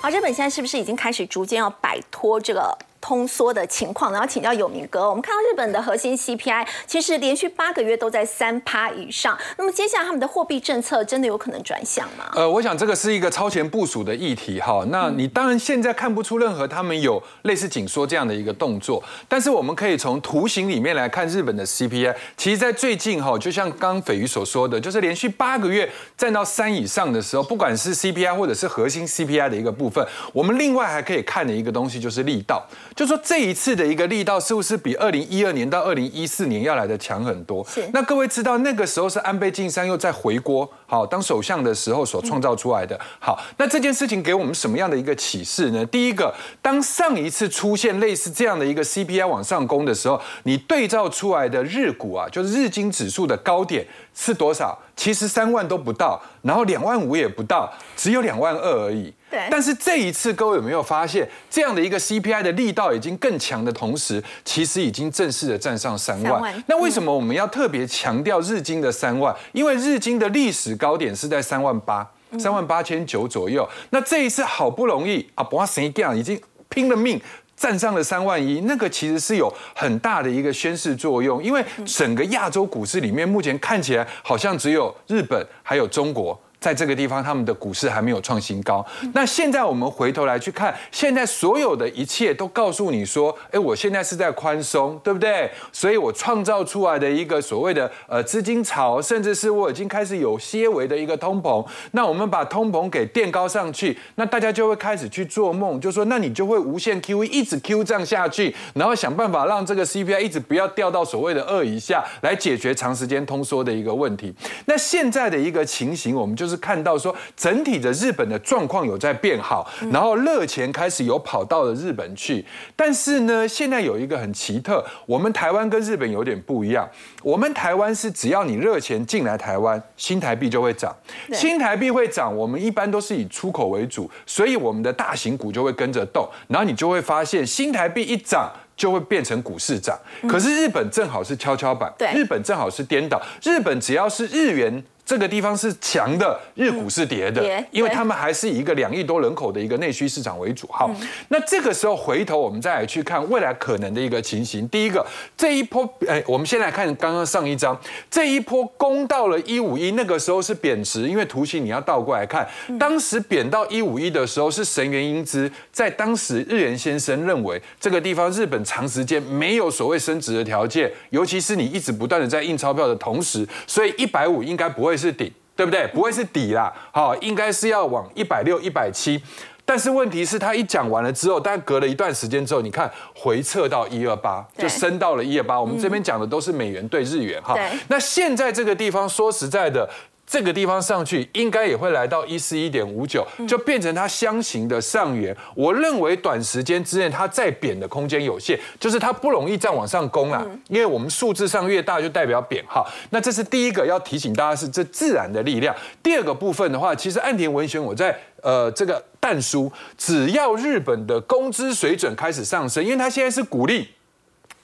好，日本现在是不是已经开始逐渐要摆脱这个？通缩的情况，然后请教有明哥。我们看到日本的核心 CPI 其实连续八个月都在三趴以上。那么接下来他们的货币政策真的有可能转向吗？呃，我想这个是一个超前部署的议题哈。那你当然现在看不出任何他们有类似紧缩这样的一个动作，但是我们可以从图形里面来看日本的 CPI。其实，在最近哈，就像刚斐鱼所说的，就是连续八个月站到三以上的时候，不管是 CPI 或者是核心 CPI 的一个部分，我们另外还可以看的一个东西就是力道。就说这一次的一个力道是不是比二零一二年到二零一四年要来的强很多？是。那各位知道那个时候是安倍晋三又在回锅，好当首相的时候所创造出来的。好，那这件事情给我们什么样的一个启示呢？第一个，当上一次出现类似这样的一个 CPI 往上攻的时候，你对照出来的日股啊，就是日经指数的高点是多少？其实三万都不到，然后两万五也不到，只有两万二而已。对。但是这一次，各位有没有发现，这样的一个 CPI 的力道已经更强的同时，其实已经正式的站上三万。那为什么我们要特别强调日经的三万？因为日经的历史高点是在三万八，三万八千九左右。那这一次好不容易啊，不要谁讲，已经拼了命。站上了三万一，那个其实是有很大的一个宣示作用，因为整个亚洲股市里面，目前看起来好像只有日本还有中国。在这个地方，他们的股市还没有创新高。那现在我们回头来去看，现在所有的一切都告诉你说，哎，我现在是在宽松，对不对？所以我创造出来的一个所谓的呃资金潮，甚至是我已经开始有些微的一个通膨。那我们把通膨给垫高上去，那大家就会开始去做梦，就说那你就会无限 QE 一直 Q 这样下去，然后想办法让这个 CPI 一直不要掉到所谓的二以下，来解决长时间通缩的一个问题。那现在的一个情形，我们就。是看到说整体的日本的状况有在变好，然后热钱开始有跑到了日本去，但是呢，现在有一个很奇特，我们台湾跟日本有点不一样。我们台湾是只要你热钱进来台湾，新台币就会涨，新台币会涨。我们一般都是以出口为主，所以我们的大型股就会跟着动，然后你就会发现新台币一涨就会变成股市涨。可是日本正好是跷跷板，对，日本正好是颠倒，日本只要是日元。这个地方是强的，日股是跌的，跌因为他们还是以一个两亿多人口的一个内需市场为主。好，那这个时候回头我们再来去看未来可能的一个情形。第一个，这一波，哎，我们先来看刚刚上一张，这一波攻到了一五一，那个时候是贬值，因为图形你要倒过来看，当时贬到一五一的时候是神原英之，在当时日元先生认为这个地方日本长时间没有所谓升值的条件，尤其是你一直不断的在印钞票的同时，所以一百五应该不会是顶。对不对？不会是底啦，好，应该是要往一百六、一百七。但是问题是，他一讲完了之后，但隔了一段时间之后，你看回撤到一二八，就升到了一二八。我们这边讲的都是美元对日元哈。那现在这个地方，说实在的。这个地方上去应该也会来到一四一点五九，就变成它箱型的上缘。我认为短时间之内它再贬的空间有限，就是它不容易再往上攻啦。因为我们数字上越大就代表贬哈。那这是第一个要提醒大家是这自然的力量。第二个部分的话，其实岸田文雄我在呃这个淡书，只要日本的工资水准开始上升，因为它现在是鼓励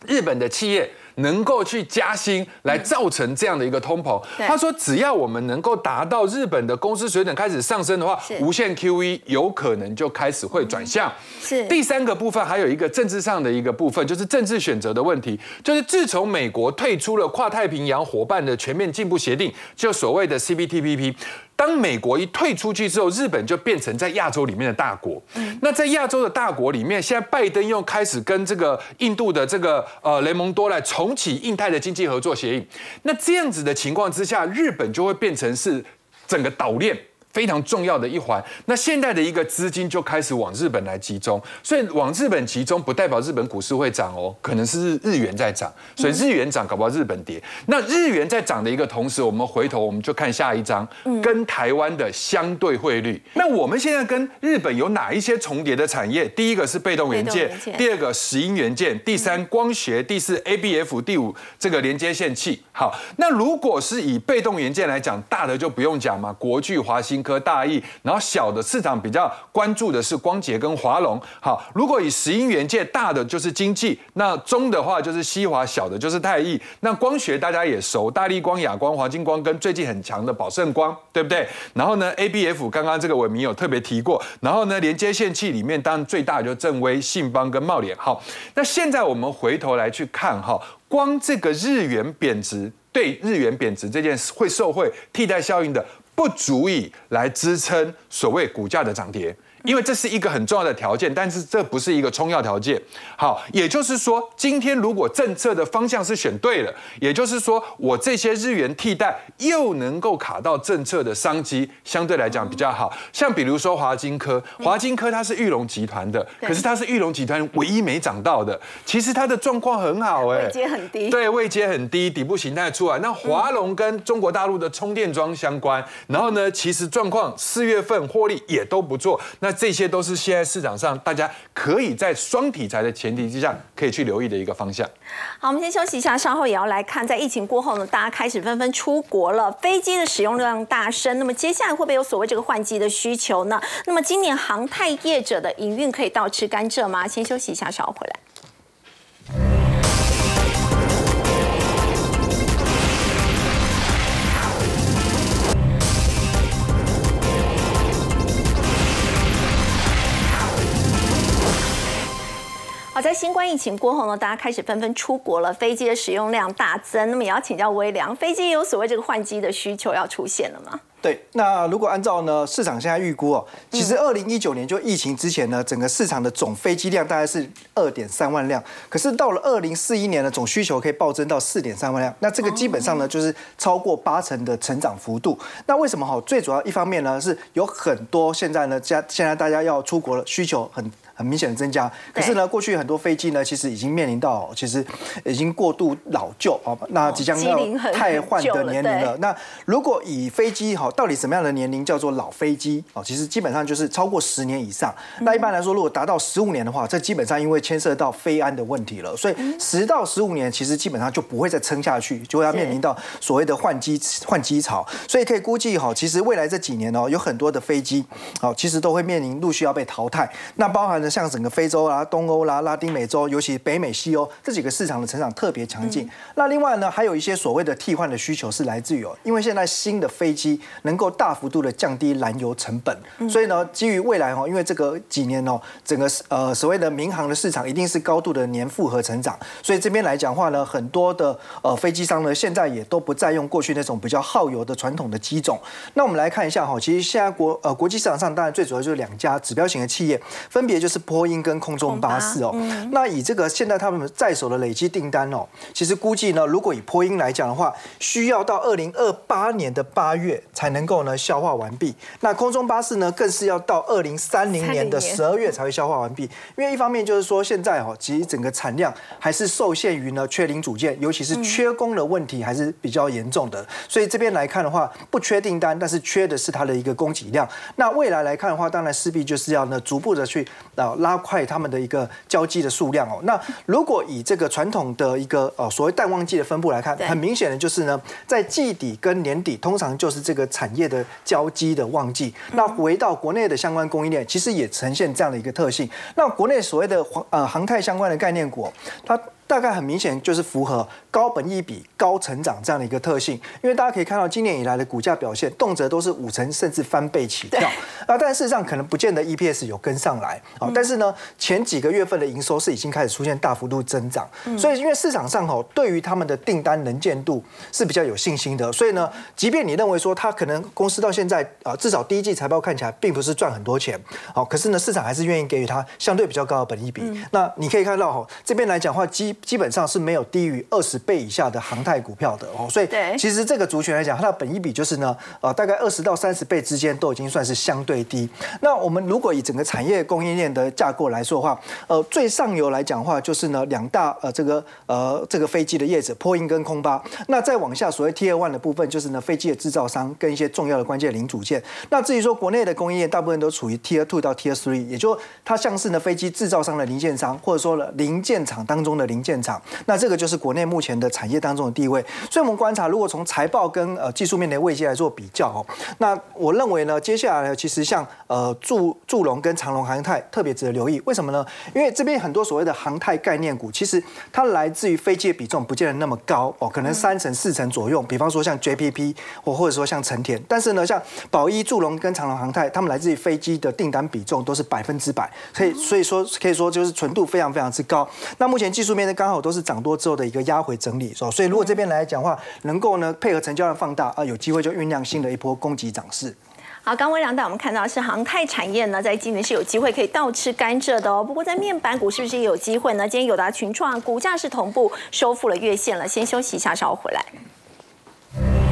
日本的企业能够去加薪，来造成这样的一个通膨。他说，只要我们能够达到日本的公司水准开始上升的话是，无限 QE 有可能就开始会转向。是第三个部分，还有一个政治上的一个部分，就是政治选择的问题。就是自从美国退出了跨太平洋伙伴的全面进步协定，就所谓的 CPTPP。当美国一退出去之后，日本就变成在亚洲里面的大国。那在亚洲的大国里面，现在拜登又开始跟这个印度的这个呃雷蒙多来重启印太的经济合作协议。那这样子的情况之下，日本就会变成是整个岛链。非常重要的一环，那现在的一个资金就开始往日本来集中，所以往日本集中不代表日本股市会涨哦，可能是日日元在涨，所以日元涨搞不好日本跌。那日元在涨的一个同时，我们回头我们就看下一章，跟台湾的相对汇率。那我们现在跟日本有哪一些重叠的产业？第一个是被动元件第二个石英元件，第三光学，第四 ABF，第五这个连接线器。好，那如果是以被动元件来讲，大的就不用讲嘛，国巨、华新科、大益，然后小的市场比较关注的是光捷跟华龙。好，如果以石英元件，大的就是经济，那中的话就是西华，小的就是泰益。那光学大家也熟，大力光、亚光、华金光跟最近很强的宝盛光，对不对？然后呢，ABF 刚刚这个伟明有特别提过，然后呢，连接线器里面当然最大就是正威、信邦跟茂联。好，那现在我们回头来去看哈，光这个日元贬值对日元贬值这件事会受惠替代效应的，不足以来支撑所谓股价的涨跌。因为这是一个很重要的条件，但是这不是一个充要条件。好，也就是说，今天如果政策的方向是选对了，也就是说，我这些日元替代又能够卡到政策的商机，相对来讲比较好。像比如说华金科，华金科它是玉龙集团的，可是它是玉龙集团唯一没涨到的。其实它的状况很好，哎，位阶很低对，位阶很低，底部形态出来。那华龙跟中国大陆的充电桩相关，然后呢，其实状况四月份获利也都不错。那这些都是现在市场上大家可以在双题材的前提之下，可以去留意的一个方向。好，我们先休息一下，稍后也要来看，在疫情过后呢，大家开始纷纷出国了，飞机的使用量大升，那么接下来会不会有所谓这个换机的需求呢？那么今年航太业者的营运可以倒吃甘蔗吗？先休息一下，稍后回来。好，在新冠疫情过后呢，大家开始纷纷出国了，飞机的使用量大增。那么也要请教微良，飞机也有所谓这个换机的需求要出现了吗？对，那如果按照呢市场现在预估哦，其实二零一九年就疫情之前呢，整个市场的总飞机量大概是二点三万辆，可是到了二零四一年呢，总需求可以暴增到四点三万辆，那这个基本上呢就是超过八成的成长幅度。那为什么哈？最主要一方面呢是有很多现在呢家现在大家要出国了，需求很。很明显的增加，可是呢，过去很多飞机呢，其实已经面临到其实已经过度老旧啊，那即将要机龄很汰换的年龄了。那如果以飞机哈，到底什么样的年龄叫做老飞机哦？其实基本上就是超过十年以上。那一般来说，如果达到十五年的话，这基本上因为牵涉到飞安的问题了，所以十到十五年其实基本上就不会再撑下去，就会要面临到所谓的换机换机潮。所以可以估计哈，其实未来这几年哦，有很多的飞机哦，其实都会面临陆续要被淘汰。那包含呢，像整个非洲啦、东欧啦、拉丁美洲，尤其北美、西欧这几个市场的成长特别强劲。那另外呢，还有一些所谓的替换的需求是来自于哦，因为现在新的飞机能够大幅度的降低燃油成本，所以呢，基于未来哦，因为这个几年哦，整个呃所谓的民航的市场一定是高度的年复合成长，所以这边来讲话呢，很多的呃飞机商呢，现在也都不再用过去那种比较耗油的传统的机种。那我们来看一下哈，其实现在国呃国际市场上当然最主要就是两家指标型的企业，分别就是波音跟空中巴士哦。那以这个现在他们在手的累积订单哦，其实估计呢，如果以波音来讲的话，需要到二零二八年的八月才能够呢消化完毕。那空中巴士呢，更是要到二零三零年的十二月才会消化完毕。因为一方面就是说现在哦，其实整个产量还是受限于呢缺零组件，尤其是缺工的问题还是比较严重的。所以这边来看的话，不缺订单，但是缺的是它的一个供给量。那未来来看的话，当然势必就是要呢逐步的去啊拉快他们的一个交机的数量哦。那如果以这个传统的一个呃所谓淡旺季的分布来看，很明显的就是呢，在季底跟年底通常就是这个产业的交机的旺季。那回到国内的相关供应链，其实也呈现这样的一个特性。那国内所谓的航呃航太相关的概念股，它。大概很明显就是符合高本益比、高成长这样的一个特性，因为大家可以看到今年以来的股价表现，动辄都是五成甚至翻倍起跳啊！但事实上可能不见得 EPS 有跟上来啊，但是呢，前几个月份的营收是已经开始出现大幅度增长，所以因为市场上吼对于他们的订单能见度是比较有信心的，所以呢，即便你认为说它可能公司到现在啊，至少第一季财报看起来并不是赚很多钱，好，可是呢，市场还是愿意给予它相对比较高的本益比。那你可以看到吼这边来讲话基基本上是没有低于二十倍以下的航太股票的哦，所以其实这个族群来讲，它的本益比就是呢，呃，大概二十到三十倍之间都已经算是相对低。那我们如果以整个产业供应链的架构来说的话，呃，最上游来讲的话，就是呢两大呃这个呃这个飞机的叶子，波音跟空巴。那再往下，所谓 Tier One 的部分，就是呢飞机的制造商跟一些重要的关键零组件。那至于说国内的供应链，大部分都处于 Tier Two 到 Tier Three，也就它像是呢飞机制造商的零件商，或者说呢零件厂当中的零件厂。那这个就是国内目前的产业当中的地位，所以我们观察，如果从财报跟呃技术面的位阶来做比较哦，那我认为呢，接下来呢，其实像呃祝祝融跟长龙航太特别值得留意，为什么呢？因为这边很多所谓的航太概念股，其实它来自于飞机的比重不见得那么高哦，可能三成四成左右，比方说像 JPP 或或者说像成田，但是呢，像宝一、祝融跟长龙航太，他们来自于飞机的订单比重都是百分之百，所以所以说可以说就是纯度非常非常之高。那目前技术面呢，刚好都是涨。多之后的一个压回整理，是吧？所以如果这边来讲话，能够呢配合成交量放大啊，有机会就酝酿新的一波供给涨势。好，刚微良带我们看到是航太产业呢，在今年是有机会可以倒吃甘蔗的哦。不过在面板股是不是也有机会呢？今天友达群创股价是同步收复了月线了，先休息一下，稍后回来。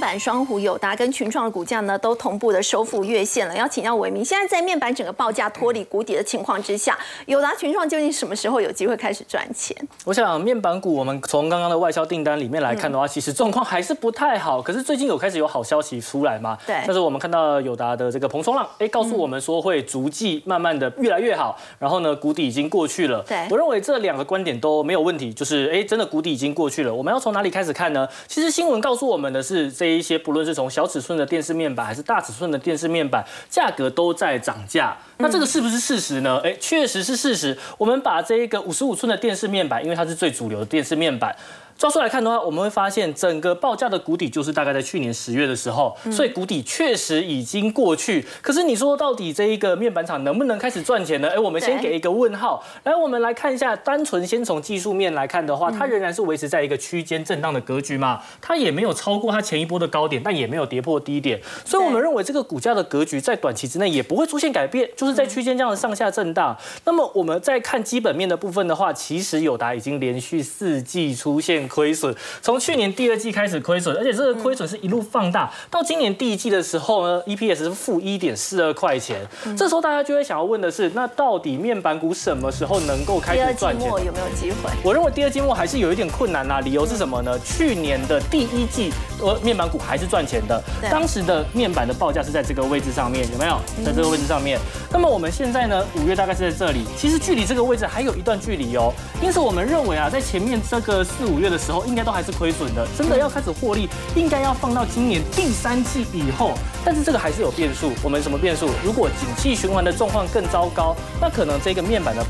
板双虎友达跟群创的股价呢，都同步的收复月线了。要请教伟明，现在在面板整个报价脱离谷底的情况之下，友达群创究竟什么时候有机会开始赚钱？我想面板股，我们从刚刚的外销订单里面来看的话，其实状况还是不太好。可是最近有开始有好消息出来嘛？对。但是我们看到友达的这个彭松浪，哎，告诉我们说会逐季慢慢的越来越好。然后呢，谷底已经过去了。对。我认为这两个观点都没有问题，就是哎，真的谷底已经过去了。我们要从哪里开始看呢？其实新闻告诉我们的是这。一些不论是从小尺寸的电视面板，还是大尺寸的电视面板，价格都在涨价。那这个是不是事实呢？哎，确实是事实。我们把这一个五十五寸的电视面板，因为它是最主流的电视面板。抓出来看的话，我们会发现整个报价的谷底就是大概在去年十月的时候，所以谷底确实已经过去。可是你说到底这一个面板厂能不能开始赚钱呢？哎，我们先给一个问号。来，我们来看一下，单纯先从技术面来看的话，它仍然是维持在一个区间震荡的格局嘛，它也没有超过它前一波的高点，但也没有跌破低点，所以我们认为这个股价的格局在短期之内也不会出现改变，就是在区间这样的上下震荡。那么我们再看基本面的部分的话，其实友达已经连续四季出现。亏损，从去年第二季开始亏损，而且这个亏损是一路放大，到今年第一季的时候呢，EPS 是负一点四二块钱。这时候大家就会想要问的是，那到底面板股什么时候能够开第二季始赚钱？末有没有机会？我认为第二季末还是有一点困难呐、理由是什么呢？去年的第一季，呃，面板股还是赚钱的对，当时的面板的报价是在这个位置上面，有没有？在这个位置上面。那么我们现在呢，五月大概是在这里，其实距离这个位置还有一段距离哦。因此我们认为啊，在前面这个四五月的时候，应该都还是亏损的，真的要开始获利，应该要放到今年第三季以后。但是这个还是有变数，我们什么变数？如果景气循环的状况更糟糕，那可能这个面板的报